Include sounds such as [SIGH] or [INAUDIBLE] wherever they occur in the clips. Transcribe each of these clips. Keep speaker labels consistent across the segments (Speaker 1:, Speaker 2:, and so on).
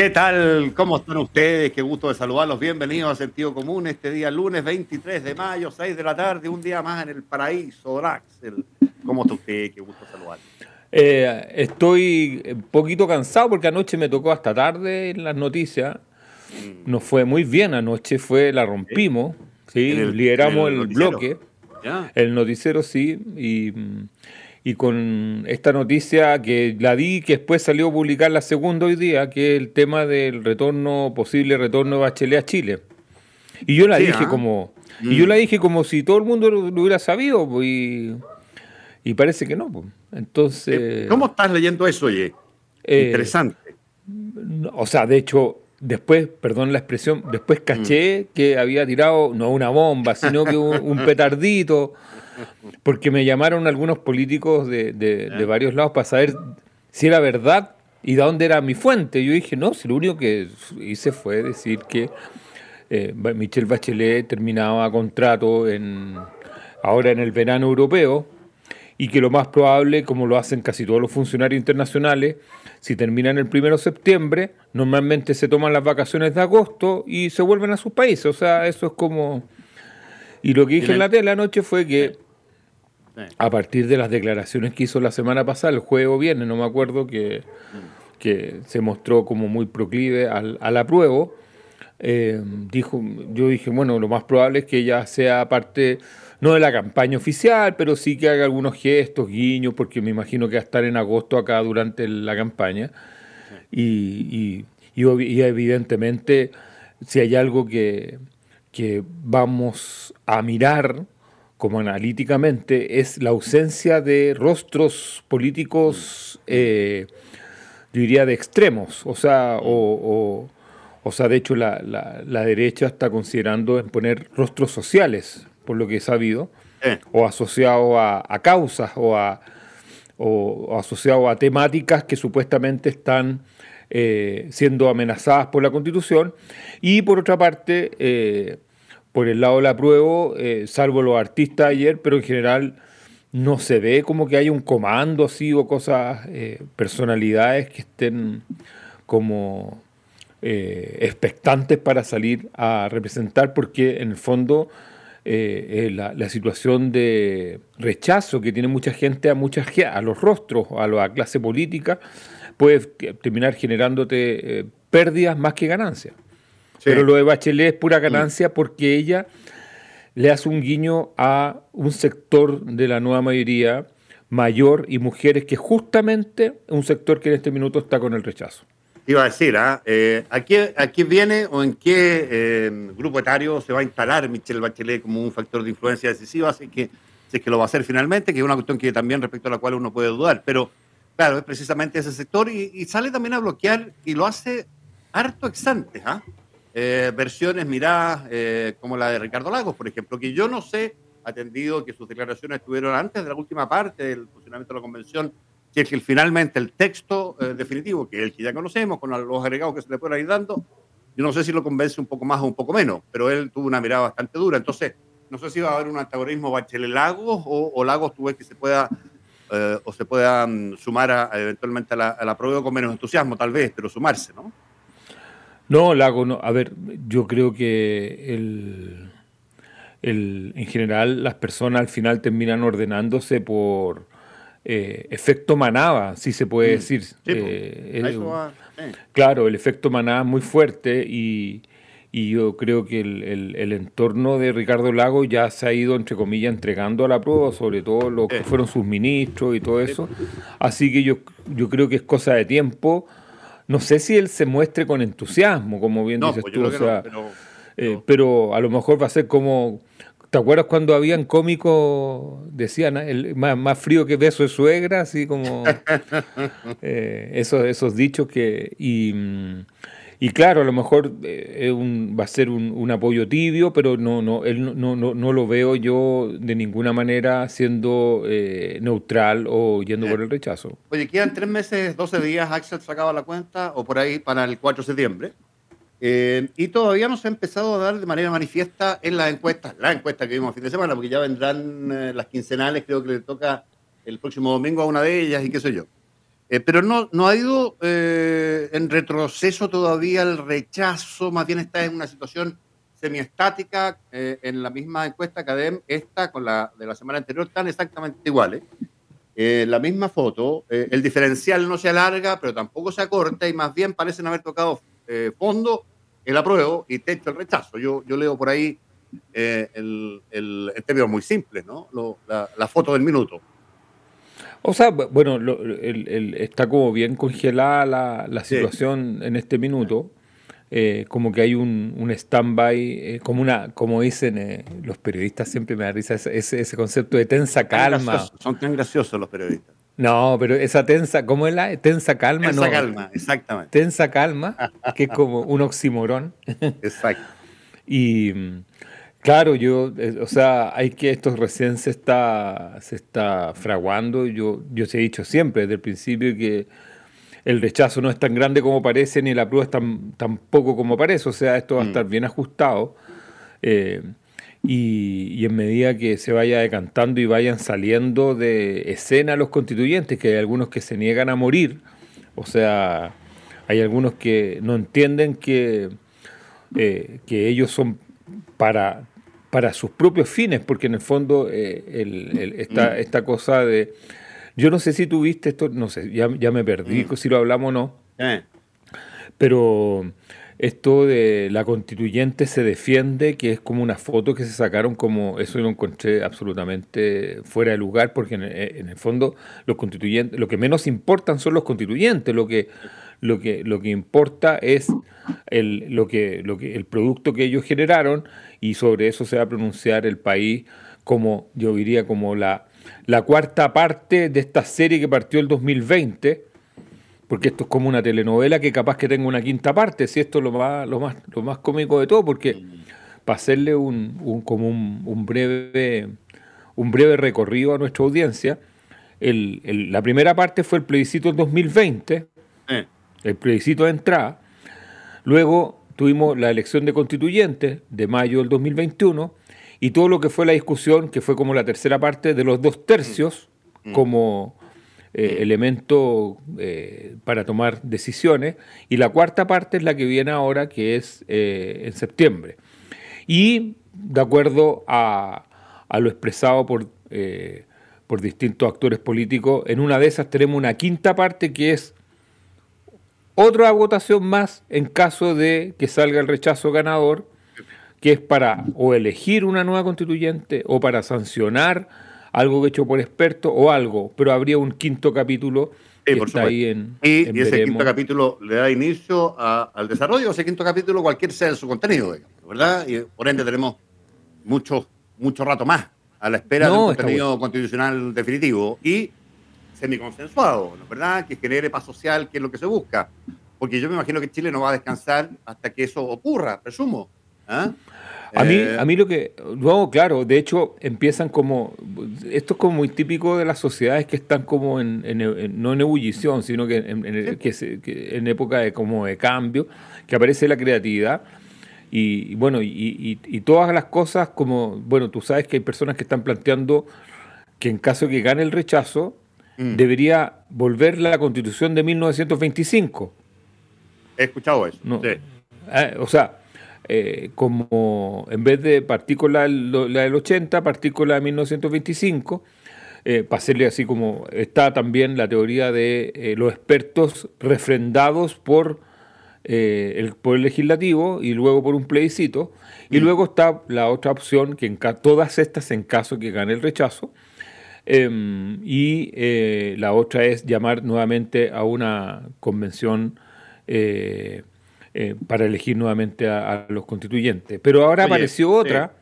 Speaker 1: ¿Qué tal? ¿Cómo están ustedes? Qué gusto de saludarlos. Bienvenidos a Sentido Común este día lunes 23 de mayo, 6 de la tarde, un día más en el paraíso, Draxel. ¿Cómo está usted? Qué gusto saludarlo.
Speaker 2: Eh, estoy un poquito cansado porque anoche me tocó hasta tarde en las noticias. Mm. Nos fue muy bien anoche, fue la rompimos, ¿sí? lideramos el, bloque, el noticiero sí, y y con esta noticia que la di, que después salió a publicar la segunda hoy día, que es el tema del retorno, posible retorno de Bachelet a Chile. Y yo la dije ¿ah? como, y yo la mm. dije como si todo el mundo lo, hubiera sabido, pues, y, parece que no. Pues. Entonces.
Speaker 1: Eh, ¿Cómo estás leyendo eso, oye? Eh, Interesante.
Speaker 2: O sea, de hecho, después, perdón la expresión, después caché mm. que había tirado no una bomba, sino que un petardito. [LAUGHS] Porque me llamaron algunos políticos de, varios lados para saber si era verdad y de dónde era mi fuente. Yo dije, no, si lo único que hice fue decir que eh, Michelle Bachelet terminaba contrato en, ahora en el verano europeo y que lo más probable, como lo hacen casi todos los funcionarios internacionales, si terminan el primero de septiembre, normalmente se toman las vacaciones de agosto y se vuelven a sus países. O sea, eso es como... Y lo que dije en la tele anoche fue que a partir de las declaraciones que hizo la semana pasada, el juego viene, no me acuerdo, que, que se mostró como muy proclive al, al apruebo, eh, dijo, yo dije, bueno, lo más probable es que ella sea parte, no de la campaña oficial, pero sí que haga algunos gestos, guiños, porque me imagino que va a estar en agosto acá durante la campaña. Y, y, y, evidentemente, si hay algo que, que vamos a mirar, como analíticamente, es la ausencia de rostros políticos, eh, diría, de extremos. O sea, o, sea de hecho, la, derecha está considerando en poner rostros sociales, por lo que he sabido, o asociados a, causas o, a, o, asociados a temáticas que supuestamente están eh, siendo amenazadas por la Constitución. Y por otra parte, eh, por el lado de la prueba, eh, salvo los artistas ayer, pero en general no se ve como que haya un comando así o cosas, eh, personalidades que estén como eh, expectantes para salir a representar, porque en el fondo la, la, situación de rechazo que tiene mucha gente a, muchas, a los rostros, a la clase política, puede terminar generándote pérdidas más que ganancias. Pero lo de Bachelet es pura ganancia porque ella le hace un guiño a un sector de la nueva mayoría mayor y mujeres que justamente un sector que en este minuto está con el rechazo.
Speaker 1: Iba a decir, ¿ah? eh, ¿a, qué, viene o en qué eh, grupo etario se va a instalar Michelle Bachelet como un factor de influencia decisiva? Así que, si es que lo va a hacer finalmente, que es una cuestión que también respecto a la cual uno puede dudar. Pero claro, es precisamente ese sector y, sale también a bloquear y lo hace harto exante. ¿ah? Eh, versiones miradas eh, como la de Ricardo Lagos, por ejemplo, que yo no sé, atendido que sus declaraciones estuvieron antes de la última parte del funcionamiento de la convención, si es que finalmente el texto eh, definitivo, que es el que ya conocemos, con los agregados que se le pueden ir dando, yo no sé si lo convence un poco más o un poco menos, pero él tuvo una mirada bastante dura. Entonces, no sé si va a haber un antagonismo Bachelet-Lagos o, Lagos tú ves que se pueda o se pueda mm, sumar a, eventualmente a la, a la prueba con menos entusiasmo, tal vez, pero sumarse, ¿no?
Speaker 2: No, Lago, no. A ver, yo creo que el, el, en general las personas al final terminan ordenándose por eh, efecto manaba, si se puede
Speaker 1: Mm.
Speaker 2: decir.
Speaker 1: Sí,
Speaker 2: Eh,
Speaker 1: va, eh.
Speaker 2: Claro, el efecto manada es muy fuerte y, y yo creo que el, el- el entorno de Ricardo Lago ya se ha ido, entre comillas, entregando a la prueba, sobre todo lo que fueron sus ministros y todo eso. Así que yo, yo creo que es cosa de tiempo. No sé si él se muestre con entusiasmo, como bien
Speaker 1: No,
Speaker 2: dices
Speaker 1: pues
Speaker 2: tú,
Speaker 1: yo
Speaker 2: o
Speaker 1: creo que
Speaker 2: sea,
Speaker 1: no, pero,
Speaker 2: eh,
Speaker 1: no.
Speaker 2: pero a lo mejor va a ser como... ¿Te acuerdas cuando habían cómicos, decían, ah, el, más, más frío que beso de suegra, así como [LAUGHS] eh, esos, esos dichos que... Y, mm, y claro, a lo mejor eh, un- va a ser un, un apoyo tibio, pero no, no, él no, no, no, lo veo yo de ninguna manera siendo eh, neutral o yendo
Speaker 1: Eh.
Speaker 2: por el rechazo.
Speaker 1: Oye, quedan tres meses, 12 días, Axel sacaba la cuenta, o por ahí para el 4 de septiembre. Eh, y todavía no se ha empezado a dar de manera manifiesta en las encuestas, la encuesta que vimos el fin de semana, porque ya vendrán eh, las quincenales, creo que le toca el próximo domingo a una de ellas y qué sé yo. Eh, pero no, no ha ido eh, en retroceso todavía el rechazo, más bien está en una situación semiestática eh, en la misma encuesta CADEM, esta con la de la semana anterior, están exactamente iguales. La misma foto, el diferencial no se alarga, pero tampoco se acorta y más bien parecen haber tocado fondo el apruebo y techo el rechazo. Yo, yo leo por ahí eh, el, el, en términos muy simples, ¿no? La foto del minuto.
Speaker 2: O sea, bu- bueno, lo- el- el- está como bien congelada la, la
Speaker 1: Sí.
Speaker 2: situación en este minuto. eh, como que hay un, un stand-by, eh, como una, como dicen eh, los periodistas, siempre me da risa ese, concepto de tensa calma.
Speaker 1: son tan graciosos los periodistas.
Speaker 2: No, pero esa tensa, ¿cómo es la tensa calma?
Speaker 1: Tensa
Speaker 2: no,
Speaker 1: calma, exactamente.
Speaker 2: Tensa calma, que es como un oximorón. [LAUGHS]
Speaker 1: Exacto.
Speaker 2: Y claro, yo, eh, o sea, hay que esto recién se está, se está fraguando. Yo, yo se he dicho siempre desde el principio que el rechazo no es tan grande como parece, ni la prueba es tan, tan poco como parece. O sea, esto va a estar bien ajustado. eh, y, y en medida que se vaya decantando y vayan saliendo de escena los constituyentes, que hay algunos que se niegan a morir, o sea, hay algunos que no entienden que, eh, que ellos son para, para sus propios fines, porque en el fondo eh, el- el- esta, esta cosa de... Yo no sé si tú viste esto, no sé, ya, ya me perdí, si lo hablamos o no,
Speaker 1: Eh,
Speaker 2: pero esto de la constituyente se defiende, que es como una foto que se sacaron como, eso yo lo encontré absolutamente fuera de lugar, porque en, en el fondo los constituyentes, lo que menos importan son los constituyentes, lo que, lo que, lo que importa es el, lo que, lo que, el producto que ellos generaron y sobre eso se va a pronunciar el país como, yo diría, como la, la cuarta parte de esta serie que partió el 2020 porque esto es como una telenovela que capaz que tenga una quinta parte, si esto es lo más, lo más, lo más cómico de todo, porque para hacerle un, un- como un, un breve, un breve recorrido a nuestra audiencia, el- el- la primera parte fue el plebiscito del 2020,
Speaker 1: eh.
Speaker 2: el plebiscito de entrada, luego tuvimos la elección de constituyentes de mayo del 2021 y todo lo que fue la discusión, que fue como la tercera parte de los dos tercios, como eh, elemento eh, para tomar decisiones, y la cuarta parte es la que viene ahora, que es eh, en septiembre. Y de acuerdo a, a lo expresado por, por distintos actores políticos, en una de esas tenemos una quinta parte que es otra votación más en caso de que salga el rechazo ganador, que es para o elegir una nueva constituyente o para sancionar algo hecho por expertos o algo, pero habría un quinto capítulo
Speaker 1: Sí,
Speaker 2: que
Speaker 1: por
Speaker 2: está ahí en,
Speaker 1: Y,
Speaker 2: en
Speaker 1: y ese
Speaker 2: veremos.
Speaker 1: quinto capítulo le da inicio a- al desarrollo, ese quinto capítulo, cualquier sea su contenido, ¿verdad? Y por ende tenemos mucho, mucho rato más a la espera
Speaker 2: No,
Speaker 1: de un contenido constitucional definitivo. Y semiconsensuado, ¿no? ¿verdad? Que genere paz social, que es lo que se busca. Porque yo me imagino que Chile no va a descansar hasta que eso ocurra, presumo. ¿ah?
Speaker 2: A mí,
Speaker 1: Eh,
Speaker 2: a mí lo que, no, claro, de hecho empiezan como, esto es como muy típico de las sociedades que están como en, en- en- no en ebullición, sino que en, en- que se- que en época de como de cambio, que aparece la creatividad y, y bueno, y, y- y todas las cosas como, bueno, tú sabes que hay personas que están planteando que en caso de que gane el rechazo,
Speaker 1: Mm.
Speaker 2: debería volver la constitución de 1925.
Speaker 1: He escuchado eso.
Speaker 2: No.
Speaker 1: sí.
Speaker 2: eh, o sea, eh, como en vez de partir con la, del 80, partir con la de 1925, eh, para hacerle así como está también la teoría de los expertos refrendados por el poder legislativo y luego por un plebiscito. Y mm. luego está la otra opción, que en todas estas en caso que gane el rechazo, Em, y eh, la otra es llamar nuevamente a una convención eh, eh, para elegir nuevamente a, los constituyentes. Pero ahora apareció otra,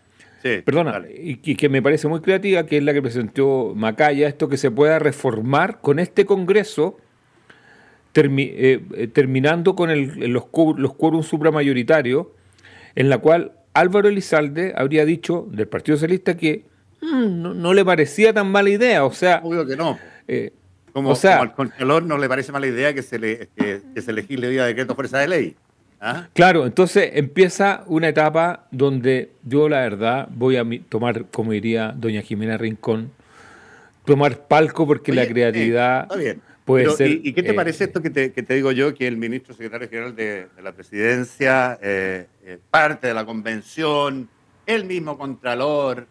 Speaker 2: perdona, y, que me parece muy creativa, que es la que presentó Macaya, esto que se pueda reformar con este Congreso. terminando con el, los, los quórum supramayoritarios, en la cual Álvaro Elizalde habría dicho del Partido Socialista que Mm, no, le parecía tan mala idea, o sea...
Speaker 1: Obvio que no. Eh, como, o sea, al Contralor no le parece mala idea que se, le, que, se legisle vía decreto fuerza de ley.
Speaker 2: ¿ah? Claro, entonces empieza una etapa donde yo la verdad voy a tomar, como diría doña Jimena Rincón, tomar palco porque la creatividad puede ser...
Speaker 1: ¿y, qué te eh, parece esto que te, que te, digo yo, que el ministro secretario general de, la presidencia, eh, parte de la convención, el mismo Contralor,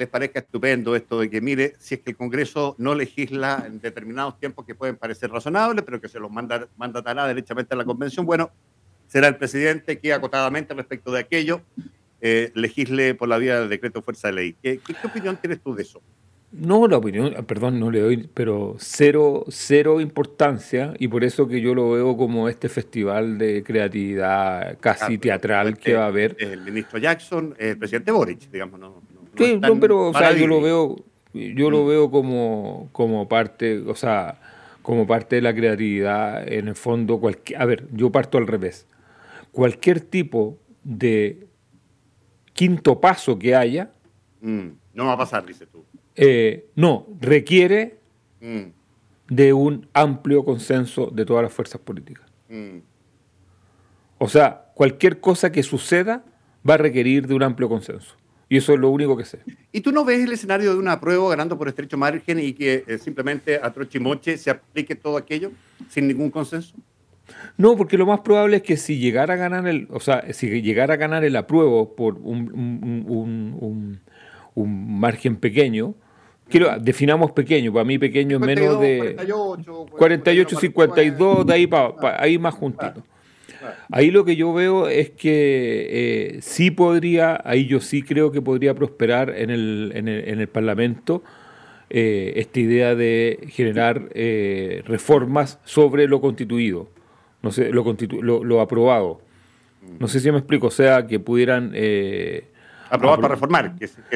Speaker 1: les parezca estupendo esto de que, mire, si es que el Congreso no legisla en determinados tiempos que pueden parecer razonables, pero que se los manda, mandatará derechamente a la Convención, bueno, será el presidente que acotadamente respecto de aquello eh, legisle por la vía del decreto fuerza de ley. ¿Qué, qué, opinión tienes tú de eso?
Speaker 2: No, la opinión, perdón, no le doy, pero cero, cero importancia y por eso que yo lo veo como este festival de creatividad casi teatral que va a haber.
Speaker 1: El ministro Jackson, el presidente Boric, digamos, no,
Speaker 2: Sí, pero yo lo veo, yo lo mm. veo como, como parte, o sea, como parte de la creatividad, en el fondo, cualquier, a ver, yo parto al revés. Cualquier tipo de quinto paso que haya.
Speaker 1: Mm, no va a pasar, dices tú.
Speaker 2: Eh, no, requiere mm. de un amplio consenso de todas las fuerzas políticas. O sea, cualquier cosa que suceda va a requerir de un amplio consenso. Y eso es lo único que sé.
Speaker 1: ¿Y tú no ves el escenario de una prueba ganando por estrecho margen y que eh, simplemente a trochimoche se aplique todo aquello sin ningún consenso?
Speaker 2: No, porque lo más probable es que si llegara a ganar el, o sea, si llegara a ganar el apruebo por un, margen pequeño, quiero, definamos pequeño, para mí pequeño es menos de 48, 48 52, de ahí, para ahí más juntito. Ahí lo que yo veo es que eh, sí podría, ahí yo sí creo que podría prosperar en el, en el, en el Parlamento eh, esta idea de generar eh, reformas sobre lo constituido, no sé, lo, lo, aprobado. No sé si me explico, o sea, que pudieran...
Speaker 1: Aprobar para reformar.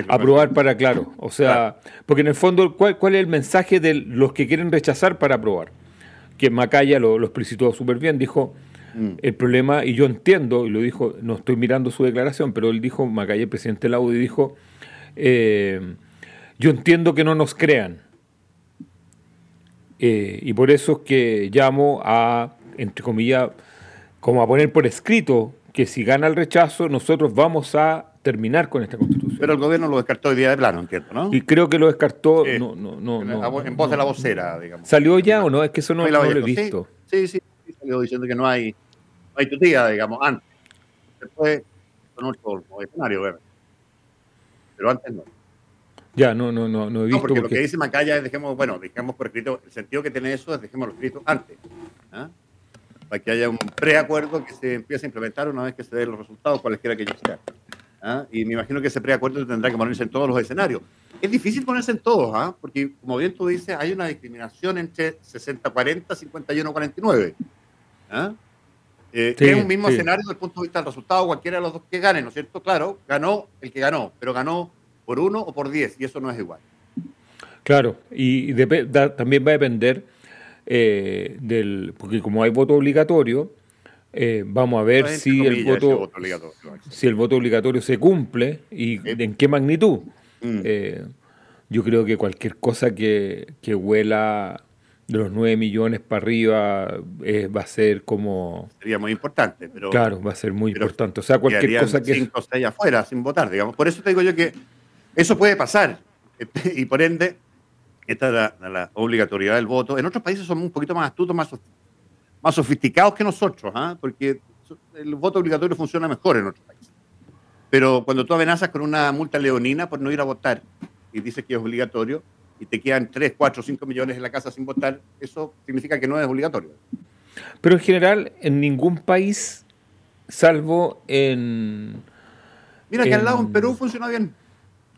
Speaker 2: aprobar para, claro. O sea, porque en el fondo, ¿cuál, ¿cuál, es el mensaje de los que quieren rechazar para aprobar? Que Macaya lo, lo explicitó súper bien, dijo, Mm. El problema, y yo entiendo, y lo dijo, no estoy mirando su declaración, pero él dijo, Macaya, el presidente del y dijo, eh, yo entiendo que no nos crean. Eh, y por eso es que llamo a, entre comillas, como a poner por escrito que si gana el rechazo, nosotros vamos a terminar con esta constitución.
Speaker 1: Pero el gobierno lo descartó hoy día de plano, entiendo, ¿no?
Speaker 2: Y creo que lo descartó, no, no,
Speaker 1: no, en, voz de la vocera, digamos.
Speaker 2: ¿Salió ya o no? Es que eso no, lo he visto.
Speaker 1: Sí, sí, sí, salió diciendo que no hay hay tu tía, digamos, antes. Después son otro escenario, Pero antes no.
Speaker 2: Ya, no, no, no, no he visto.
Speaker 1: No, porque, lo que dice Macaya es dejemos, bueno, dejemos por escrito, el sentido que tiene eso es dejemos lo escrito antes. ¿ah? Para que haya un preacuerdo que se empiece a implementar una vez que se den los resultados, cualesquiera que ellos sean. ¿ah? Y me imagino que ese preacuerdo tendrá que ponerse en todos los escenarios. Es difícil ponerse en todos, ¿ah? porque como bien tú dices, hay una discriminación entre 60-40, 51-49. ¿ah? Eh, es un mismo escenario desde el punto de vista del resultado, cualquiera de los dos que gane, ¿no es cierto? Claro, ganó el que ganó, pero ganó por uno o por diez, y eso no es igual.
Speaker 2: Claro, y también va a depender eh, del, porque como hay voto obligatorio, eh, vamos a ver si el voto, si el voto obligatorio se cumple y en qué magnitud. Mm. yo creo que cualquier cosa que, que huela de los 9 millones para arriba eh, va a ser como...
Speaker 1: Sería muy importante, pero...
Speaker 2: Claro, va a ser muy importante. O sea, cualquier cosa que...
Speaker 1: Cinco o seis afuera, sin votar, digamos. Por eso te digo yo que eso puede pasar. [LAUGHS] Y por ende, esta es la, obligatoriedad del voto. En otros países son un poquito más astutos, más, más sofisticados que nosotros, ¿ah? porque el voto obligatorio funciona mejor en otros países. Pero cuando tú amenazas con una multa leonina por no ir a votar y dices que es obligatorio y te quedan 3, 4, 5 millones en la casa sin votar, eso significa que no es obligatorio.
Speaker 2: Pero en general, en ningún país, salvo en...
Speaker 1: Mira que al lado en Perú funciona bien.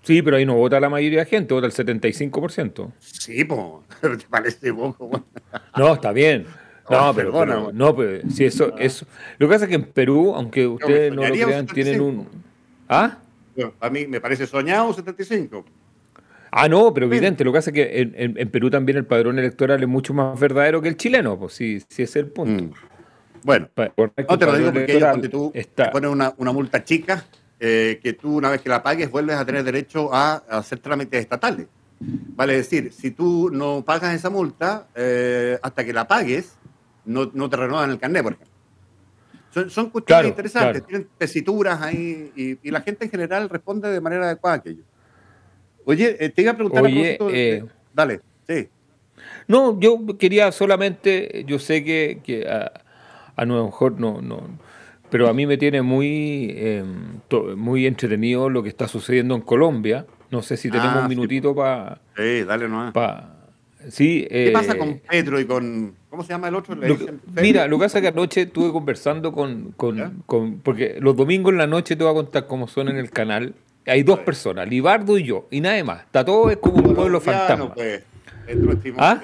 Speaker 2: Sí, pero ahí no vota la mayoría de gente, vota el 75%.
Speaker 1: Sí, pues, [LAUGHS] ¿te parece poco?
Speaker 2: No, está bien. [LAUGHS] No, pero, pero, no, pero si eso, eso. Lo que pasa es que en Perú, aunque ustedes no lo crean, tienen un. ¿Ah?
Speaker 1: a mí me parece soñado 75.
Speaker 2: Ah, no, pero evidente. Lo que pasa es que en, Perú también el padrón electoral es mucho más verdadero que el chileno, pues sí, sí es el punto. Mm.
Speaker 1: Bueno, no te lo digo porque ellos, tú te pones una, una, multa chica, eh, que tú una vez que la pagues vuelves a tener derecho a, hacer trámites estatales. Vale decir, si tú no pagas esa multa, eh, hasta que la pagues, no, no te renuevan el carnet, por ejemplo. Son, son cuestiones interesantes, tienen tesituras ahí y, la gente en general responde de manera adecuada a aquello. Oye, eh, te iba a preguntar
Speaker 2: Oye, eh,
Speaker 1: Dale, sí.
Speaker 2: No, yo quería solamente, yo sé que, que a, a, lo mejor no, no, pero a mí me tiene muy, em, muy entretenido lo que está sucediendo en Colombia. No sé si tenemos ah, un minutito para...
Speaker 1: Sí, dale nomás.
Speaker 2: sí,
Speaker 1: ¿Qué pasa eh, con Pedro y con ¿Cómo se llama el otro?
Speaker 2: mira, lo que pasa es que anoche estuve conversando con, con, Porque los domingos en la noche te voy a contar cómo son en el canal. Hay dos personas, Libardo y yo, y nada más. Está todo es como un pueblo fantasma. Pues,
Speaker 1: ¿Ah?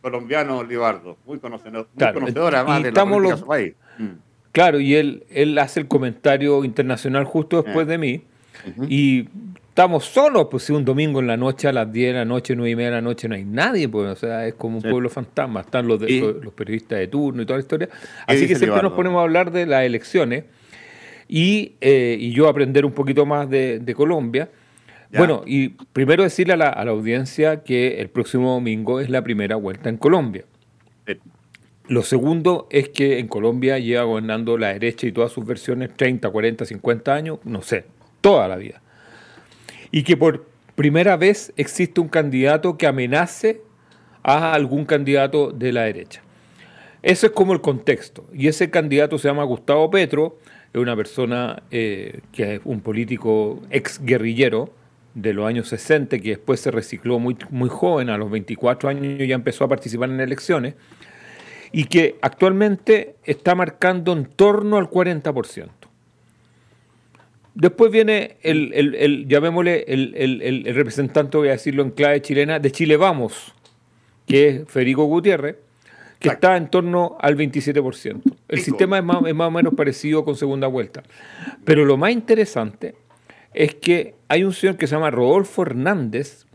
Speaker 1: colombiano Libardo, muy conocedor, muy conocedor además de estamos los, país. Mm.
Speaker 2: Claro, y él, él hace el comentario internacional justo después eh. de mí. Y estamos solos, pues si un domingo en la noche a las 10 de la noche, 9 y media de la noche no hay nadie, pues, o sea, es como un pueblo fantasma, están los, los, periodistas de turno y toda la historia. Así que siempre nos ponemos a hablar de las elecciones y, eh, y yo aprender un poquito más de, Colombia. Bueno, y primero decirle a la, a la, audiencia que el próximo domingo es la primera vuelta en Colombia. Lo segundo es que en Colombia lleva gobernando la derecha y todas sus versiones 30, 40, 50 años, no sé, toda la vida y que por primera vez existe un candidato que amenace a algún candidato de la derecha. Eso es como el contexto. Y ese candidato se llama Gustavo Petro, es una persona eh, que es un político ex guerrillero de los años 60, que después se recicló muy, muy joven, a los 24 años ya empezó a participar en elecciones, y que actualmente está marcando en torno al 40%. Después viene el, el, llamémosle, el, representante, voy a decirlo en clave chilena, de Chile Vamos, que es Federico Gutiérrez, que está en torno al 27%. El sistema es más, es más o menos parecido con segunda vuelta. Pero lo más interesante es que hay un señor que se llama Rodolfo Hernández,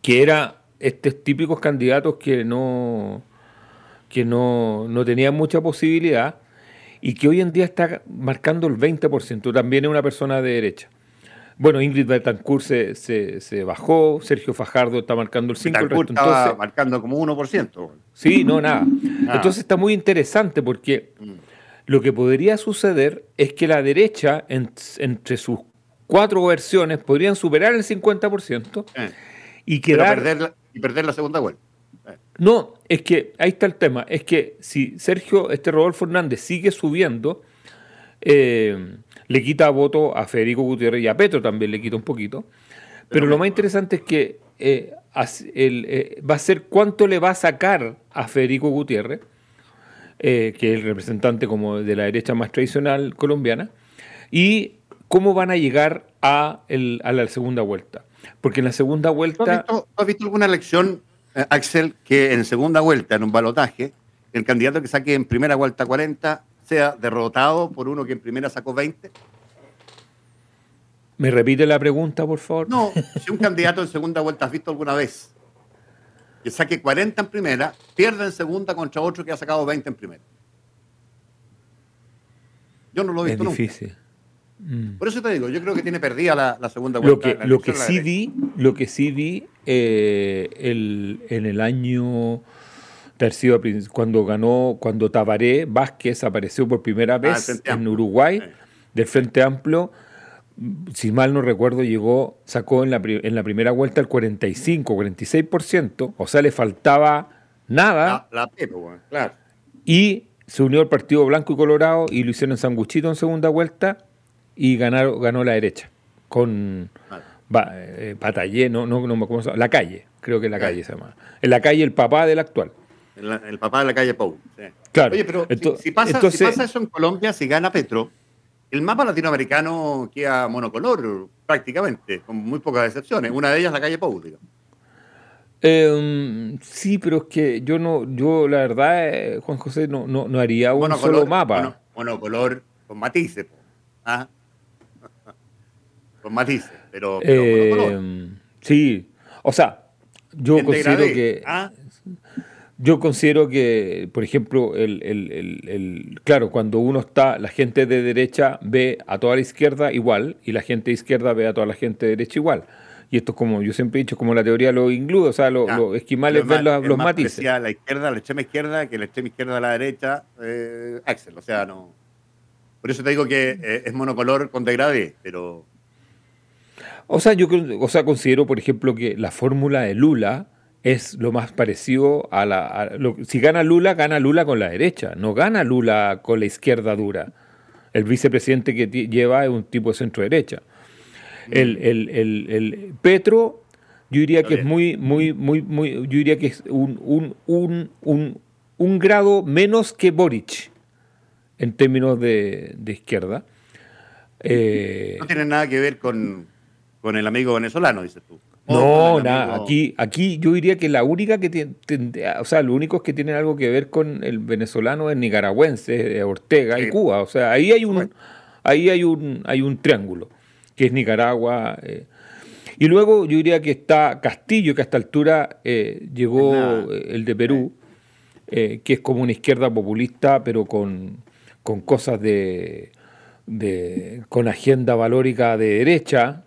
Speaker 2: que era estos típicos candidatos que no, que no, no tenían mucha posibilidad, y que hoy en día está marcando el 20%, también es una persona de derecha. Bueno, Ingrid Betancourt se, se, bajó, Sergio Fajardo está marcando el 5%.
Speaker 1: Betancourt estaba marcando como 1%.
Speaker 2: Sí, no, nada. Entonces está muy interesante porque mm. lo que podría suceder es que la derecha, entre sus cuatro versiones, podrían superar el 50% eh. y quedar...
Speaker 1: y perder la segunda vuelta.
Speaker 2: No, es que ahí está el tema. Es que si Sergio, este Rodolfo Hernández sigue subiendo, eh, le quita voto a Federico Gutiérrez y a Petro también le quita un poquito. Pero, lo más interesante es que eh, eh, va a ser cuánto le va a sacar a Federico Gutiérrez, que es el representante como de la derecha más tradicional colombiana, y cómo van a llegar a, a la segunda vuelta. Porque en la segunda vuelta...
Speaker 1: has visto alguna elección eh, Axel, que en segunda vuelta, en un balotaje, el candidato que saque en primera vuelta 40 sea derrotado por uno que en primera sacó 20?
Speaker 2: ¿Me repite la pregunta, por favor?
Speaker 1: No, si un candidato en segunda vuelta has visto alguna vez que saque 40 en primera, pierde en segunda contra otro que ha sacado 20 en primera. Yo no lo he visto
Speaker 2: es difícil.
Speaker 1: Mm. Por eso te digo, yo creo que tiene perdida la, segunda vuelta.
Speaker 2: Lo que, lo que sí vi, lo que sí vi eh, en el año tercio, cuando ganó, cuando Tabaré Vázquez apareció por primera ah, vez en Uruguay, del Frente Amplio, si mal no recuerdo, llegó, sacó en la, en la primera vuelta el 45, 46%, o sea, le faltaba nada.
Speaker 1: La, claro.
Speaker 2: Y se unió el Partido Blanco y Colorado y lo hicieron en sanguchito en segunda vuelta y ganaron, ganó la derecha con Batallé, no, no, no, ¿cómo se llama? La calle, creo que la calle se llama. En la calle el papá del actual.
Speaker 1: El, papá de la calle Pou.
Speaker 2: Claro.
Speaker 1: Oye, pero si, pasa, si, pasa, eso en Colombia, si gana Petro, el mapa latinoamericano queda monocolor prácticamente, con muy pocas excepciones. Una de ellas la calle Pou, digamos.
Speaker 2: Em, sí, pero es que yo no, yo la verdad, eh, Juan José, no, no, haría un solo mapa.
Speaker 1: monocolor con matices. ¿ah? con matices, pero,
Speaker 2: em, Sí, o sea, yo considero que... ¿ah? Yo considero que, por ejemplo, el, el, el, claro, cuando uno está, la gente de derecha ve a toda la izquierda igual y la gente de izquierda ve a toda la gente de derecha igual. Y esto es como, yo siempre he dicho, como la teoría de los ingludos, o sea, los, esquimales ven los, los matices.
Speaker 1: la izquierda, la extrema izquierda, que la extrema izquierda a la derecha, eh, Axel, o sea, no... Por eso te digo que eh, es monocolor con degradé, pero...
Speaker 2: O sea, yo o sea, considero, por ejemplo, que la fórmula de Lula es lo más parecido a la... si gana Lula, gana Lula con la derecha, no gana Lula con la izquierda dura. El vicepresidente que lleva es un tipo de centro-derecha. El, el, el, Petro, yo diría que es muy, muy, muy, muy, yo diría que es un, un, un, un, un grado menos que Boric en términos de, de izquierda.
Speaker 1: Eh, no tiene nada que ver con, con el amigo venezolano, dices tú.
Speaker 2: No, nada. Aquí, aquí yo diría que la única que tiene, o sea, los únicos que tienen algo que ver con el venezolano es nicaragüense, Ortega y Cuba. O sea, ahí hay un, ahí hay un, hay un triángulo, que es Nicaragua. Eh. Y luego yo diría que está Castillo, que a esta altura eh, llegó el de Perú, eh, que es como una izquierda populista, pero con, con cosas de, de, con agenda valórica de derecha,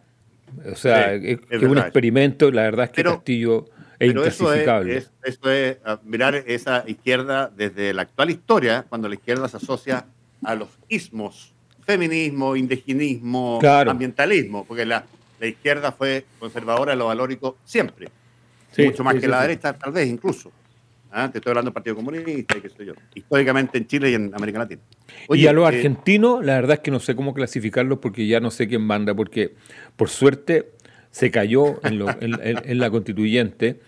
Speaker 2: o sea, es, un experimento, la verdad es que Castillo es inclasificable.
Speaker 1: Eso es, eso es, mirar esa izquierda desde la actual historia, cuando la izquierda se asocia a los ismos, feminismo, indigenismo, ambientalismo, porque la, la, izquierda fue conservadora de lo valórico siempre, mucho más que la derecha tal vez incluso. ¿Ah? Te estoy hablando del Partido Comunista y qué sé yo. Históricamente en Chile y en América Latina.
Speaker 2: y a los eh, argentinos, la verdad es que no sé cómo clasificarlos porque ya no sé quién manda, porque por suerte se cayó en, la constituyente.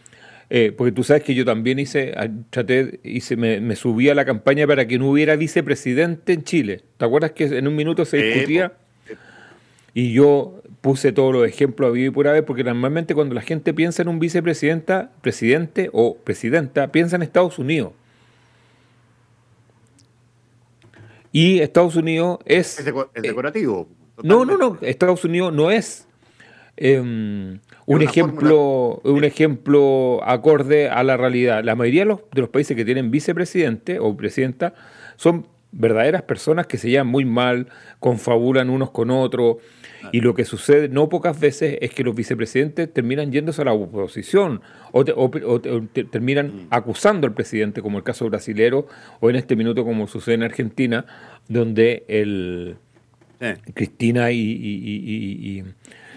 Speaker 2: Eh, porque tú sabes que yo también hice, traté, hice, me, me, subí a la campaña para que no hubiera vicepresidente en Chile. ¿Te acuerdas que en un minuto se discutía? Y yo puse todos los ejemplos a vivo y pura vez, porque normalmente cuando la gente piensa en un vicepresidenta, presidente o presidenta, piensa en Estados Unidos. Y Estados Unidos es...
Speaker 1: Es, eh, decorativo.
Speaker 2: no, no, no. Estados Unidos no es em, un, ejemplo, un ejemplo acorde a la realidad. La mayoría de los, de los países que tienen vicepresidente o presidenta son verdaderas personas que se llevan muy mal, confabulan unos con otros, y lo que sucede no pocas veces es que los vicepresidentes terminan yéndose a la oposición o, terminan mm. acusando al presidente, como el caso brasilero, o en este minuto como sucede en Argentina, donde el Cristina y,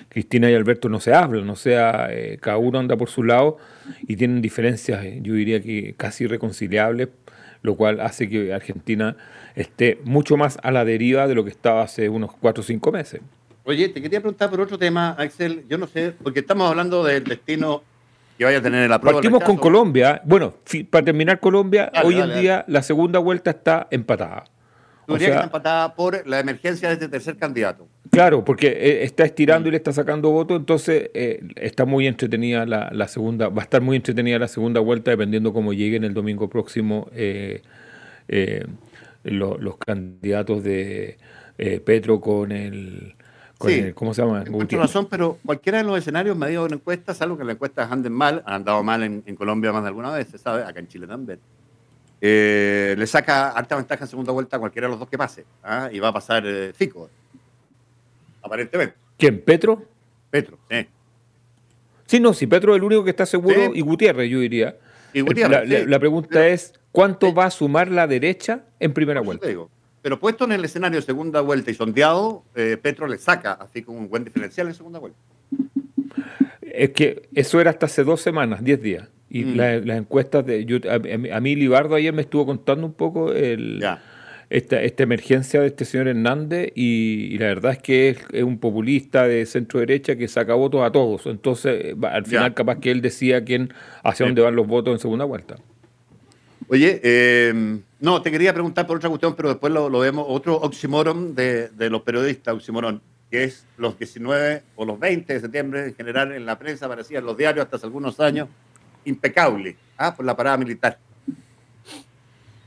Speaker 2: Cristina y Alberto no se hablan, o sea, eh, cada uno anda por su lado y tienen diferencias, eh, yo diría que casi irreconciliables, lo cual hace que Argentina esté mucho más a la deriva de lo que estaba hace unos cuatro o cinco meses.
Speaker 1: Oye, te quería preguntar por otro tema, Axel. Yo no sé, porque estamos hablando del destino que vaya a tener en la prueba.
Speaker 2: Partimos con Colombia. Bueno, para terminar Colombia, hoy en día la segunda vuelta está empatada.
Speaker 1: ¿Tú que está empatada por la emergencia de este tercer candidato.
Speaker 2: Claro, porque eh, está estirando y le está sacando votos, entonces eh, está muy entretenida la, segunda, va a estar muy entretenida la segunda vuelta dependiendo cómo lleguen el domingo próximo eh, los candidatos de Petro con el
Speaker 1: sí, ¿Cómo se llama? Razón, pero cualquiera de los escenarios medidos en encuestas, algo que las encuestas anden mal, han andado mal en, Colombia más de alguna vez, se sabe, acá en Chile también. Eh, le saca alta ventaja en segunda vuelta a cualquiera de los dos que pase. ¿ah? Y va a pasar eh, Fico, aparentemente.
Speaker 2: ¿Quién? ¿Petro?
Speaker 1: Petro, sí.
Speaker 2: Sí, no, si Petro es el único que está seguro, y Gutiérrez, yo diría. Y Gutiérrez, la, pregunta es, ¿cuánto va a sumar la derecha en primera vuelta?
Speaker 1: Pero puesto en el escenario de segunda vuelta y sondeado, eh, Petro le saca así como un buen diferencial en segunda vuelta.
Speaker 2: Es que eso era hasta hace dos semanas, diez días. Y las encuestas de. Yo, a, mí, Libardo ayer me estuvo contando un poco el, esta, esta emergencia de este señor Hernández y, la verdad es que es, un populista de centro derecha que saca votos a todos. Entonces, al final, capaz que él decía quién, hacia dónde van los votos en segunda vuelta.
Speaker 1: Oye, eh, no, te quería preguntar por otra cuestión, pero después lo, vemos. Otro oxímoron de, de, los periodistas, oxímoron, que es los 19 o los 20 de septiembre, en general en la prensa, aparecía en los diarios hasta hace algunos años, impecable, ¿ah? por la parada militar.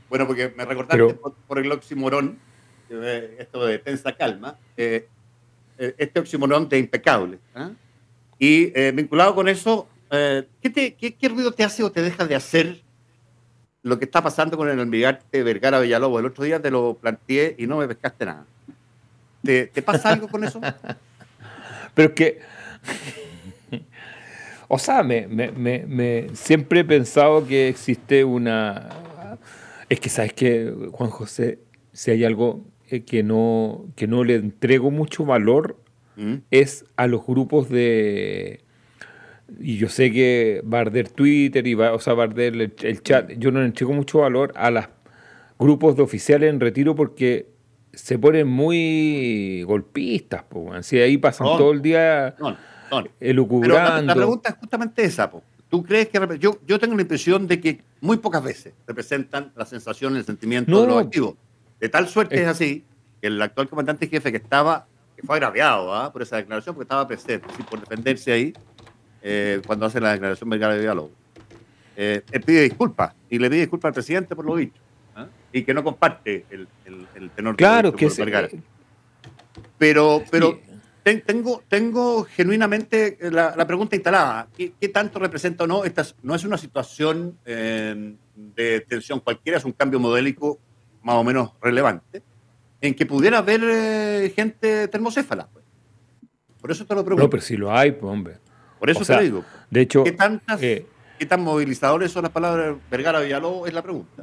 Speaker 1: Bueno, porque me recordaste por, el oxímoron, esto de tensa calma, eh, eh, este oxímoron de impecable. ¿ah? Y eh, vinculado con eso, ¿qué, te, qué, ¿qué ruido te hace o te deja de hacer lo que está pasando con el almirante Vergara Villalobos. El otro día te lo planteé y no me pescaste nada. ¿Te, pasa algo con eso? [LAUGHS]
Speaker 2: Pero es que. [LAUGHS] O sea, me, siempre he pensado que existe una. Es que, ¿sabes que Juan José? Si hay algo eh, que no, que no le entrego mucho valor, ¿Mm? es a los grupos de y yo sé que va a arder Twitter y va, o sea, va a arder el, chat. Yo no le entrego mucho valor a los grupos de oficiales en retiro porque se ponen muy golpistas, po, si ahí pasan todo el día no, elucubrando.
Speaker 1: la, pregunta es justamente esa, po. ¿Tú crees que yo, yo tengo la impresión de que muy pocas veces representan la sensación, el sentimiento de los activos? De tal suerte es, así que el actual comandante jefe que estaba, que fue agraviado ¿ah? por esa declaración, porque estaba presente, por defenderse ahí, eh, cuando hace la declaración Vergara de diálogo. Eh, él pide disculpas y le pide disculpas al presidente por lo dicho ¿ah? y que no comparte el, el, tenor
Speaker 2: claro que
Speaker 1: Vergara. Pero, pero tengo, tengo genuinamente la, pregunta instalada. ¿Qué, tanto representa o no? Esta no es una situación eh, de tensión cualquiera, es un cambio modélico más o menos relevante, en que pudiera haber gente termocéfala. Pues. Por eso te lo pregunto.
Speaker 2: No, pero si lo hay, pues hombre.
Speaker 1: Por eso te digo.
Speaker 2: De hecho,
Speaker 1: ¿qué, tantas, eh, ¿qué tan movilizadores son las palabras de Vergara Villalobos? Es la pregunta.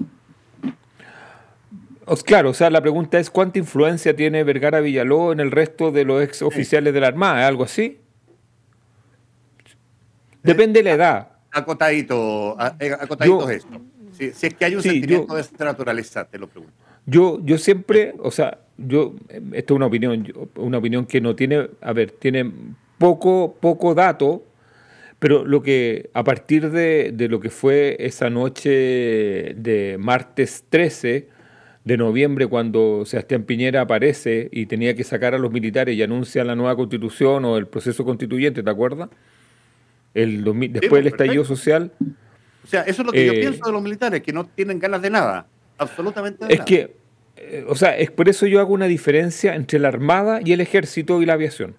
Speaker 2: Claro, o sea, la pregunta es cuánta influencia tiene Vergara Villalobos en el resto de los ex oficiales de la Armada, ¿algo así? Depende de la edad.
Speaker 1: Acotadito, eh, acotadito es esto. Si, es que hay un sentimiento de esta naturaleza, te lo pregunto.
Speaker 2: Yo, yo siempre, o sea, yo, esto es una opinión, una opinión que no tiene, a ver, tiene poco, poco dato, pero lo que a partir de, lo que fue esa noche de martes 13 de noviembre, cuando Sebastián Piñera aparece y tenía que sacar a los militares y anuncia la nueva constitución o el proceso constituyente, ¿te acuerdas? El después del estallido social.
Speaker 1: O sea, eso es lo que yo eh, pienso de los militares, que no tienen ganas de nada, absolutamente de
Speaker 2: es que, eh, o sea, es por eso yo hago una diferencia entre la Armada y el Ejército y la aviación.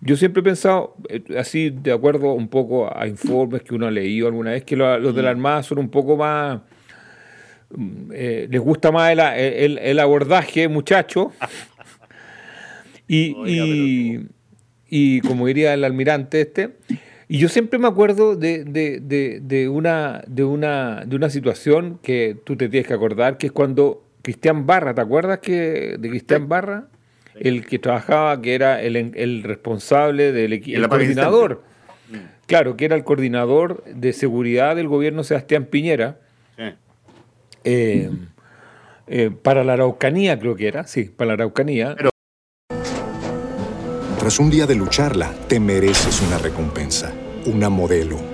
Speaker 2: Yo siempre he pensado, eh, así de acuerdo un poco a informes que uno ha leído alguna vez, que los, de la Armada son un poco más... Mm, eh, les gusta más el, abordaje, muchacho. y, [LAUGHS] y, como diría el almirante este, y yo siempre me acuerdo de, de, una, de, una, de una situación que tú te tienes que acordar, que es cuando Cristian Barra, ¿te acuerdas que de Cristian Barra? El que trabajaba, que era el, responsable del equipo, el coordinador. Claro, que era el coordinador de seguridad del gobierno Sebastián Piñera. Eh, eh, para la Araucanía, creo que era, sí, para la Araucanía.
Speaker 3: Tras un día de lucharla, te mereces una recompensa, una modelo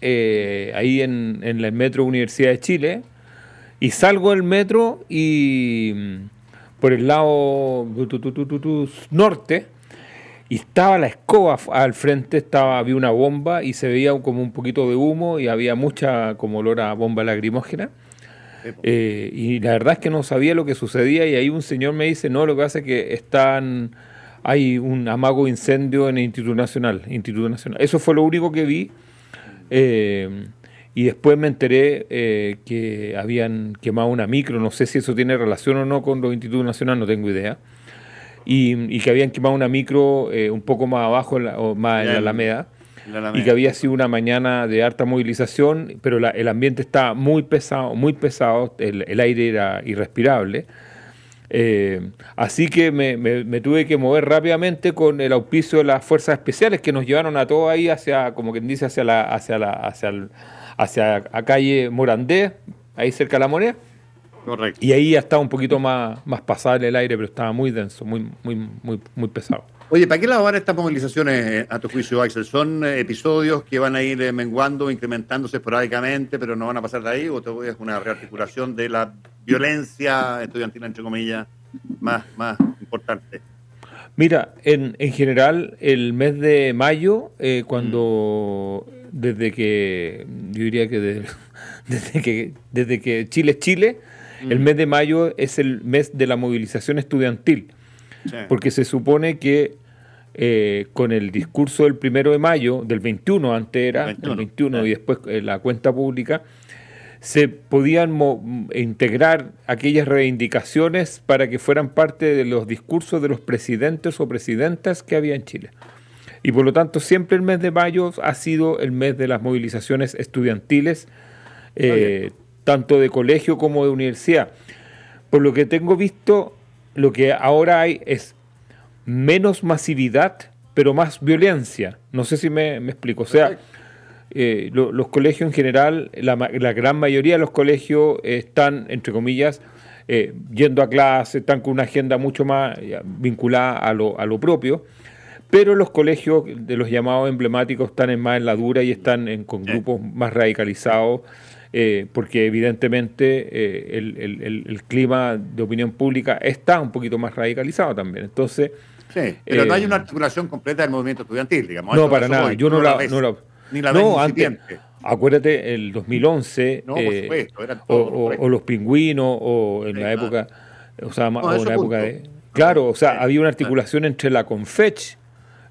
Speaker 2: eh, ahí en, en el metro Universidad de Chile, y salgo del metro y mm, por el lado norte, y estaba la escoba al frente, estaba, había una bomba y se veía como un poquito de humo y había mucha como olor a bomba lacrimógena. Eh, y la verdad es que no sabía lo que sucedía y ahí un señor me dice, no, lo que pasa es que están, hay un amago incendio en el Instituto Nacional. Instituto Nacional. Eso fue lo único que vi eh, y después me enteré eh, que habían quemado una micro, no sé si eso tiene relación o no con los institutos nacionales, no tengo idea, y, que habían quemado una micro eh, un poco más abajo, o más en la Alameda, y que había sido una mañana de harta movilización, pero el ambiente estaba muy pesado, muy pesado, el aire era irrespirable. Eh, así que me, tuve que mover rápidamente con el auspicio de las fuerzas especiales que nos llevaron a todos ahí hacia, como quien dice, hacia la, hacia la, hacia, hacia la calle Morandé, ahí cerca de la moneda.
Speaker 1: Correcto.
Speaker 2: Y ahí ya estaba un poquito más, más pasable el aire, pero estaba muy denso, muy, muy, muy, muy pesado.
Speaker 1: Oye, ¿para qué lado van estas movilizaciones eh, a tu juicio, Axel? ¿Son eh, episodios que van a ir eh, menguando, incrementándose esporádicamente, pero no van a pasar de ahí? ¿O es una rearticulación de la violencia estudiantil, entre comillas, más, más importante?
Speaker 2: Mira, en, en general, el mes de mayo, cuando desde que, yo diría que [LAUGHS] desde, que, desde que Chile es Chile, el mes de mayo es el mes de la movilización estudiantil. Porque se supone que eh, con el discurso del primero de mayo, del 21, antes era, el 21 y después eh, la cuenta pública, se podían integrar aquellas reivindicaciones para que fueran parte de los discursos de los presidentes o presidentas que había en Chile. Y por lo tanto, siempre el mes de mayo ha sido el mes de las movilizaciones estudiantiles, eh, tanto de colegio como de universidad. Por lo que tengo visto, lo que ahora hay es menos masividad, pero más violencia. No sé si me, explico. O sea, eh, los colegios en general, la, gran mayoría de los colegios están, entre comillas, eh, yendo a clase, están con una agenda mucho más vinculada a lo, a lo propio, pero los colegios de los llamados emblemáticos están en más en la dura y están en, con grupos más radicalizados. Eh, porque evidentemente eh, el, clima de opinión pública está un poquito más radicalizado también. Entonces,
Speaker 1: sí, pero no hay eh, una articulación completa del movimiento estudiantil, digamos.
Speaker 2: No, para nada. Yo no, la, no Ni la no, antes, acuérdate, el 2011, o, los pingüinos, o en la época, o sea, o en la época de... Claro, o sea, había una articulación entre la CONFECH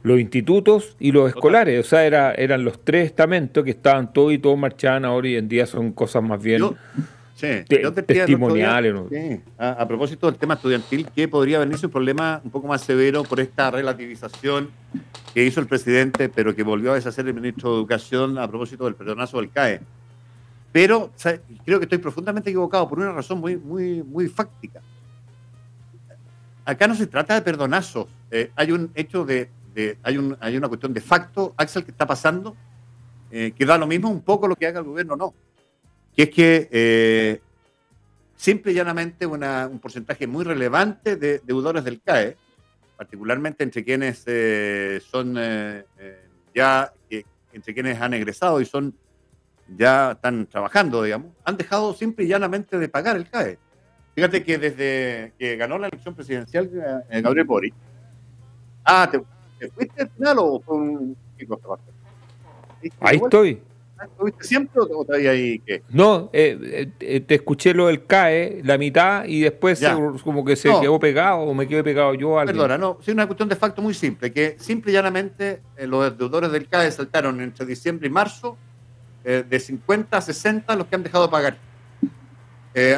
Speaker 2: los institutos y los escolares. O sea, era, eran los tres estamentos que estaban todos y todos marchaban ahora y en día son cosas más bien testimoniales.
Speaker 1: A, propósito del tema estudiantil, ¿qué podría venirse un problema un poco más severo por esta relativización que hizo el presidente, pero que volvió a deshacer el ministro de Educación a propósito del perdonazo del CAE? Pero creo que estoy profundamente equivocado por una razón muy, muy, muy fáctica. Acá no se trata de perdonazos. Eh, hay un hecho de hay, una cuestión de facto, Axel, que está pasando, eh, que da lo mismo un poco lo que haga el gobierno no. Que es que eh, simple y llanamente un porcentaje muy relevante de deudores del CAE, particularmente entre quienes eh, son ya, entre quienes han egresado y son ya están trabajando, digamos, han dejado simple y llanamente de pagar el CAE. Fíjate que desde que ganó la elección presidencial Gabriel Boric, ah, te, ¿Te fuiste al final o fue un chico
Speaker 2: Ahí estoy.
Speaker 1: ¿Estuviste siempre o te ahí qué?
Speaker 2: No, eh, eh, te escuché lo del CAE, la mitad, y después como que se quedó pegado o me quedé pegado yo.
Speaker 1: Alguien. Perdona, no, es una cuestión de facto muy simple, que simple y llanamente eh, los deudores del CAE saltaron entre diciembre y marzo de 50 a 60 los que han dejado de pagar.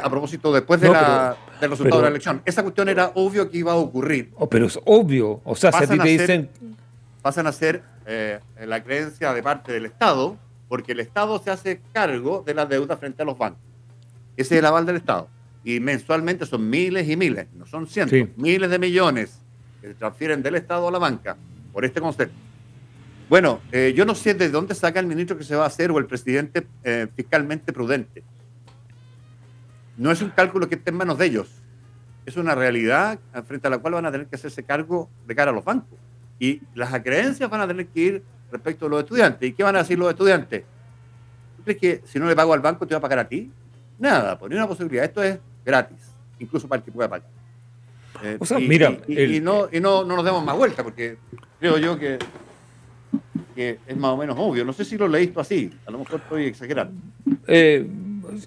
Speaker 1: A propósito, después de la, del resultado de la elección. Esa cuestión era obvio que iba a ocurrir.
Speaker 2: Oh, pero es obvio. O sea, si a ti te dicen.
Speaker 1: pasan a ser eh, la creencia de parte del Estado, porque el Estado se hace cargo de la deuda frente a los bancos. Ese es el aval del Estado. Y mensualmente son miles y miles, no son cientos, miles de millones que se transfieren del Estado a la banca por este concepto. Bueno, eh, yo no sé de dónde saca el ministro que se va a hacer o el presidente eh, fiscalmente prudente no es un cálculo que esté en manos de ellos. Es una realidad frente a la cual van a tener que hacerse cargo de cara a los bancos. Y las acreencias van a tener que ir respecto a los estudiantes. ¿Y qué van a decir los estudiantes? ¿Tú crees que si no le pago al banco te va a pagar a ti? Nada, por una posibilidad. Esto es gratis, incluso para el que pueda pagar.
Speaker 2: Eh, o sea, mira.
Speaker 1: Y, no, y no, no nos demos más vuelta, porque creo yo que, que es más o menos obvio. No sé si lo leíste así, a lo mejor estoy exagerando.
Speaker 2: Eh,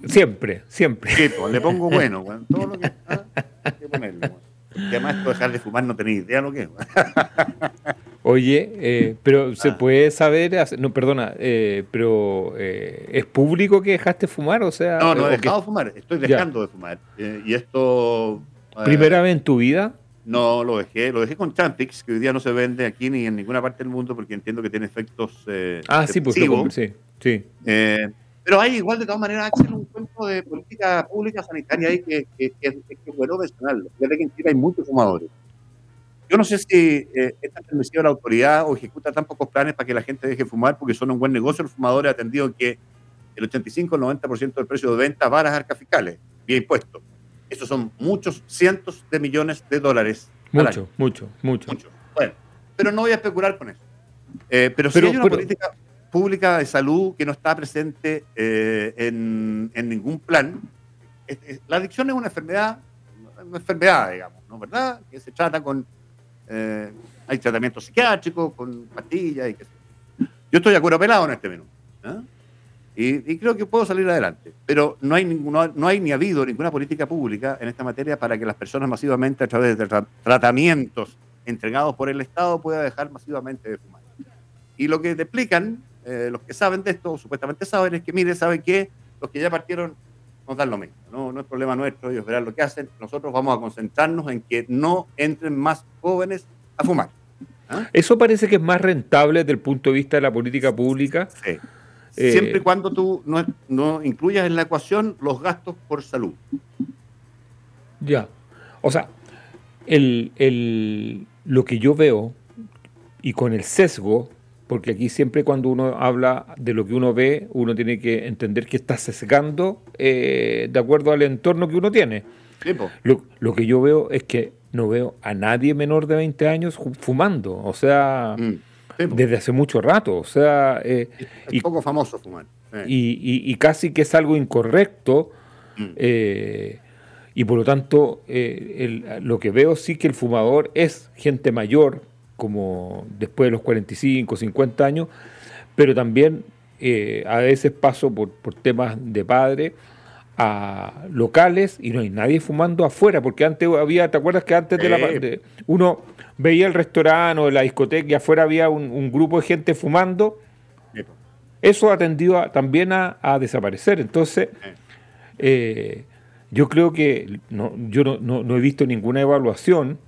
Speaker 2: Siempre, siempre.
Speaker 1: Pues, le pongo [LAUGHS] bueno, todo lo que, ah, hay que ponerle. Y además, esto dejar de fumar no tenéis idea lo que es. [LAUGHS]
Speaker 2: Oye, eh, pero se ah. puede saber, no, perdona, eh, pero eh, ¿es público que dejaste fumar? O sea,
Speaker 1: no, no he dejado de fumar, estoy dejando de fumar. y esto...
Speaker 2: ¿Primera vez en tu vida?
Speaker 1: No, lo dejé, lo dejé con Champix, que hoy día no se vende aquí ni en ninguna parte del mundo porque entiendo que tiene efectos...
Speaker 2: ah, sí, pues sí, sí.
Speaker 1: Pero hay igual de todas maneras, Axel, un cuento de política pública sanitaria ahí que, que, que, que es bueno mencionarlo. Fíjate que en Chile hay muchos fumadores yo no sé si eh, esta permisiva la autoridad o ejecuta tan pocos planes para que la gente deje fumar porque son un buen negocio. Los fumadores atendido que el 85 90% del precio de venta va a las arcas fiscales, vía impuestos. Esos son muchos cientos de millones de dólares.
Speaker 2: Mucho, mucho, mucho,
Speaker 1: mucho. Bueno, pero no voy a especular con eso. Eh, pero, si hay una política pública de salud que no está presente eh, en, en, ningún plan. la adicción es una enfermedad, una enfermedad, digamos, ¿no? ¿Verdad? Que se trata con eh, hay tratamiento psiquiátrico con pastillas y qué sé yo. estoy acuerdo pelado en este menú. Y, creo que puedo salir adelante. Pero no hay, ninguno, no hay ni ha habido ninguna política pública en esta materia para que las personas masivamente, a través de tratamientos entregados por el Estado, puedan dejar masivamente de fumar. Y lo que te explican, eh, los que saben de esto, supuestamente saben, es que, mire, saben que los que ya partieron nos dan lo mismo. No, no es problema nuestro, ellos verán lo que hacen. Nosotros vamos a concentrarnos en que no entren más jóvenes a fumar.
Speaker 2: ¿Ah? Eso parece que es más rentable desde el punto de vista de la política pública.
Speaker 1: Sí. Eh, Siempre y cuando tú no, no, incluyas en la ecuación los gastos por salud.
Speaker 2: Ya. O sea, el, el, lo que yo veo, y con el sesgo, porque aquí siempre cuando uno habla de lo que uno ve, uno tiene que entender que está sesgando eh, de acuerdo al entorno que uno tiene. lo, que yo veo es que no veo a nadie menor de 20 años fumando, o sea, mm. desde hace mucho rato, o sea...
Speaker 1: Eh, es poco famoso fumar.
Speaker 2: Y, casi que es algo incorrecto. Mm. Eh, y por lo tanto, lo que veo sí que el fumador es gente mayor, como después de los 45, 50 años, pero también eh, a veces paso por, temas de padre a locales y no hay nadie fumando afuera, porque antes había, ¿te acuerdas que antes de la uno veía el restaurante o la discoteca y afuera había un, grupo de gente fumando? Eso ha tendido también a, desaparecer. Entonces, eh, yo creo que no, yo no he visto ninguna evaluación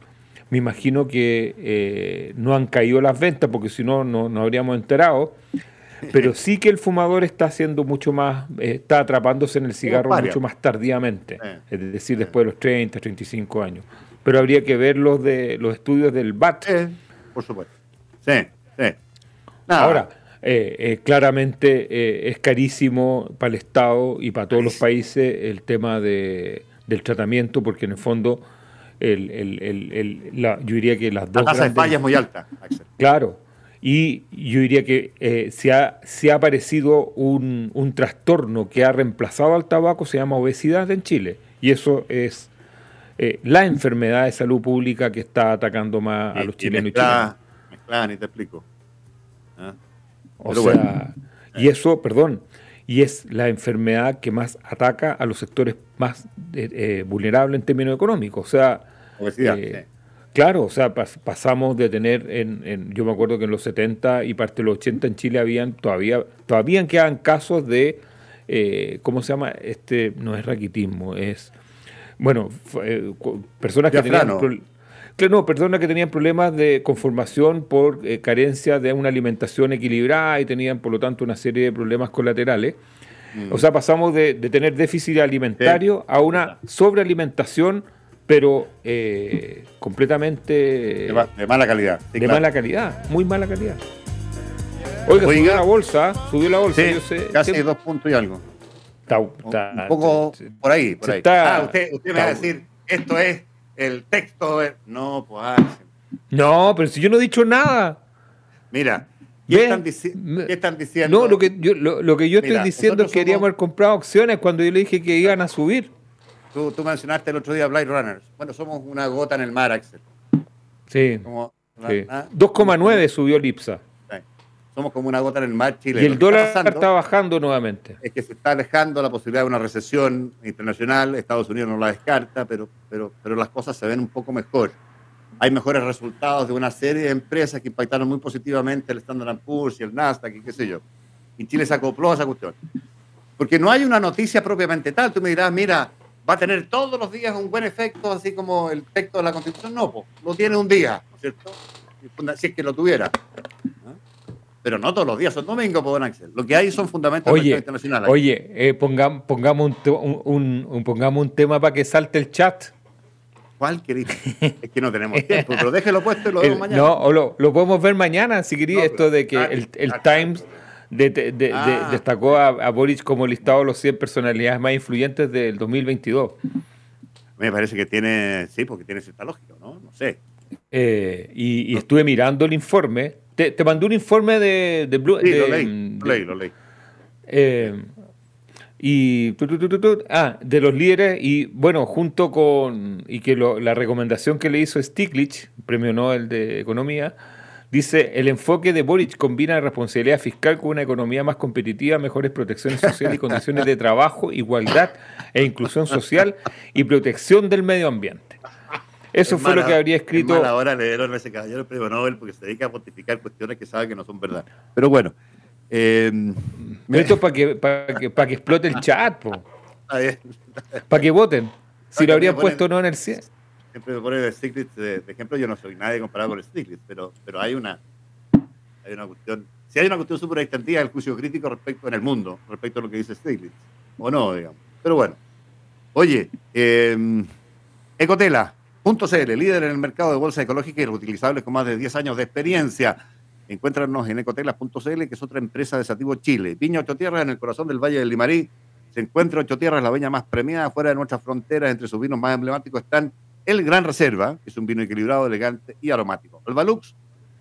Speaker 2: me imagino que eh, no han caído las ventas porque si no, no habríamos enterado. Pero sí que el fumador está haciendo mucho más, eh, está atrapándose en el cigarro mucho más tardíamente, es decir, después de los 30, 35 años. Pero habría que ver los, de, los estudios del BAT.
Speaker 1: por supuesto. Sí, sí.
Speaker 2: Ahora, eh, claramente es carísimo para el Estado y para todos los países el tema de, del tratamiento, porque en el fondo el, el, el, la, yo diría que las dos...
Speaker 1: La tasa de falla es muy alta,
Speaker 2: Claro. Y yo diría que eh, se, ha, se ha aparecido un, un, trastorno que ha reemplazado al tabaco, se llama obesidad en Chile. Y eso es eh, la enfermedad de salud pública que está atacando más a los chilenos y, chilenas.
Speaker 1: y te explico.
Speaker 2: ¿Ah? O sea, y eso, perdón, y es la enfermedad que más ataca a los sectores más eh, eh, vulnerables en términos económicos. O sea, eh, claro, o sea, pasamos de tener, en, yo me acuerdo que en los 70 y parte de los 80 en Chile habían todavía, todavía quedan casos de, ¿cómo se llama? Este no es raquitismo, es, bueno, personas que tenían no, personas que tenían problemas de conformación por eh, carencia de una alimentación equilibrada y tenían, por lo tanto, una serie de problemas colaterales. Mm. O sea, pasamos de, tener déficit alimentario a una sobrealimentación, pero eh, completamente...
Speaker 1: De, mala calidad.
Speaker 2: de mala calidad, muy mala calidad. Oiga, subió la bolsa, subió la bolsa.
Speaker 1: casi dos puntos y algo. un poco por ahí, por ahí. ah, usted, usted me va a decir, esto es el texto No, pues.
Speaker 2: No, pero si yo no he dicho nada.
Speaker 1: Mira, ¿qué, están, diciendo?
Speaker 2: No, lo que yo, lo, que yo estoy diciendo es que queríamos haber comprado opciones cuando yo le dije que iban a subir.
Speaker 1: Tú, tú mencionaste el otro día Blade Runners. Bueno, somos una gota en el mar, Axel.
Speaker 2: Sí. 2,9 ¿ah? subió Lipsa
Speaker 1: somos como una gota en el mar Chile.
Speaker 2: Y el dólar está, bajando nuevamente.
Speaker 1: Es que se está alejando la posibilidad de una recesión internacional, Estados Unidos no la descarta, pero, pero, pero las cosas se ven un poco mejor. hay mejores resultados de una serie de empresas que impactaron muy positivamente el Standard Poor's y el Nasdaq y qué sé yo. Y Chile se acopló a esa cuestión. Porque no hay una noticia propiamente tal. Tú me dirás, mira, va a tener todos los días un buen efecto, así como el texto de la Constitución. No, pues, lo tiene un día, ¿no es cierto? Si es que lo tuviera. Pero no todos los días, son domingos, pues, don Axel. Lo que hay son fundamentos
Speaker 2: oye, internacionales. Oye, eh, pongamos, pongamos, un, un, pongamos un tema para que salte el chat.
Speaker 1: ¿Cuál querés? [LAUGHS] es que no tenemos tiempo, pero déjelo puesto y lo vemos mañana.
Speaker 2: No, o lo, lo, podemos ver mañana, si queréis, esto de que el, el Times ah. destacó a, a, Boric como listado de los 100 personalidades más influyentes del 2022.
Speaker 1: Me parece que tiene, sí, porque tiene cierta lógica, ¿no? No sé.
Speaker 2: Eh, y, estuve mirando el informe. Te, te mandé un informe de, de Blue.
Speaker 1: Sí, lo leí, lo leí, lo leí.
Speaker 2: Eh, y ah, de los líderes y bueno junto con y que la recomendación que le hizo Stiglitz premio Nobel de economía dice el enfoque de Boric combina responsabilidad fiscal con una economía más competitiva mejores protecciones sociales y condiciones de trabajo igualdad e inclusión social y protección del medio ambiente eso fue lo que habría escrito
Speaker 1: ahora leer a ese caballero el premio Nobel porque se dedica a pontificar cuestiones que sabe que no son verdad pero bueno
Speaker 2: eh, Esto para que, para que, para que explote el chat, [LAUGHS] para que voten. Si lo habrían puesto no en el 100.
Speaker 1: Siempre me ponen el Stiglitz de, ejemplo. Yo no soy nadie comparado con el Stiglitz, pero, pero hay una hay una cuestión. Si hay una cuestión súper extendida del juicio crítico respecto en el mundo, respecto a lo que dice Stiglitz, o no, digamos. Pero bueno. Oye, eh, Ecotela.cl, líder en el mercado de bolsas ecológicas y reutilizables con más de 10 años de experiencia Encuéntranos en ecotelas.cl, que es otra empresa de Sativo Chile. Viña Ocho Tierras, en el corazón del Valle del Limarí. Se encuentra Ocho Tierras, la viña más premiada fuera de nuestras fronteras. Entre sus vinos más emblemáticos están el Gran Reserva, que es un vino equilibrado, elegante y aromático. El Valux,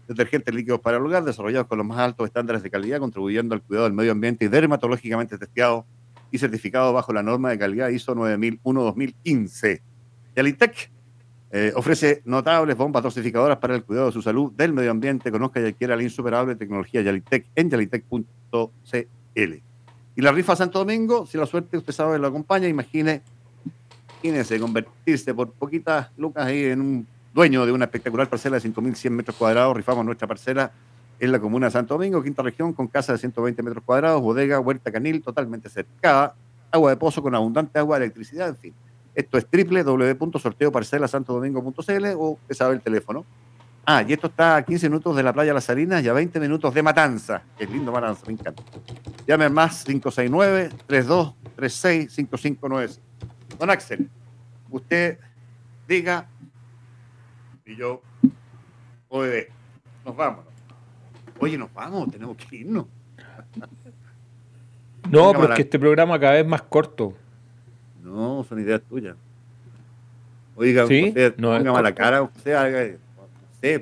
Speaker 1: detergentes líquidos para el hogar, desarrollados con los más altos estándares de calidad, contribuyendo al cuidado del medio ambiente y dermatológicamente testeado y certificado bajo la norma de calidad ISO 9001-2015. Yalitec, eh, ofrece notables bombas dosificadoras para el cuidado de su salud, del medio ambiente. Conozca y adquiera la insuperable tecnología Yalitec en yalitec.cl. Y la rifa Santo Domingo, si la suerte usted sabe lo acompaña, imagine, imagínese convertirse por poquitas lucas ahí en un dueño de una espectacular parcela de 5.100 metros cuadrados. Rifamos nuestra parcela en la comuna de Santo Domingo, quinta región, con casa de 120 metros cuadrados, bodega, huerta canil, totalmente cercada, agua de pozo con abundante agua, electricidad, en fin esto es www.sorteoparcelasantodomingo.cl o usted sabe el teléfono. Ah, y esto está a 15 minutos de la playa Las Salinas y a 20 minutos de Matanza. Es lindo Matanza, me encanta. Llame más 569-3236-5596. Don Axel, usted diga y yo oye, nos vamos. Oye, nos vamos, tenemos que irnos.
Speaker 2: No, porque este programa cada vez más corto.
Speaker 1: No, son ideas tuyas. Oiga, ¿Sí? usted, no, póngame la cara, usted haga,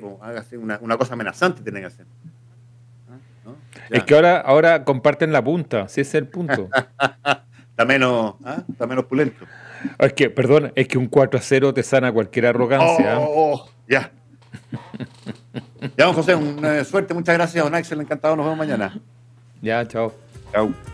Speaker 1: no hágase una, una, cosa amenazante tiene que hacer.
Speaker 2: ¿Ah? Es que ahora, ahora comparten la punta, si ese es el punto. [LAUGHS]
Speaker 1: está menos, ¿ah? está menos pulento.
Speaker 2: Es que, perdón, es que un 4 a 0 te sana cualquier arrogancia.
Speaker 1: Oh, oh, oh ya. ya, don José, una suerte, muchas gracias, don Axel, encantado, nos vemos mañana.
Speaker 2: Ya, chao.
Speaker 1: Chao.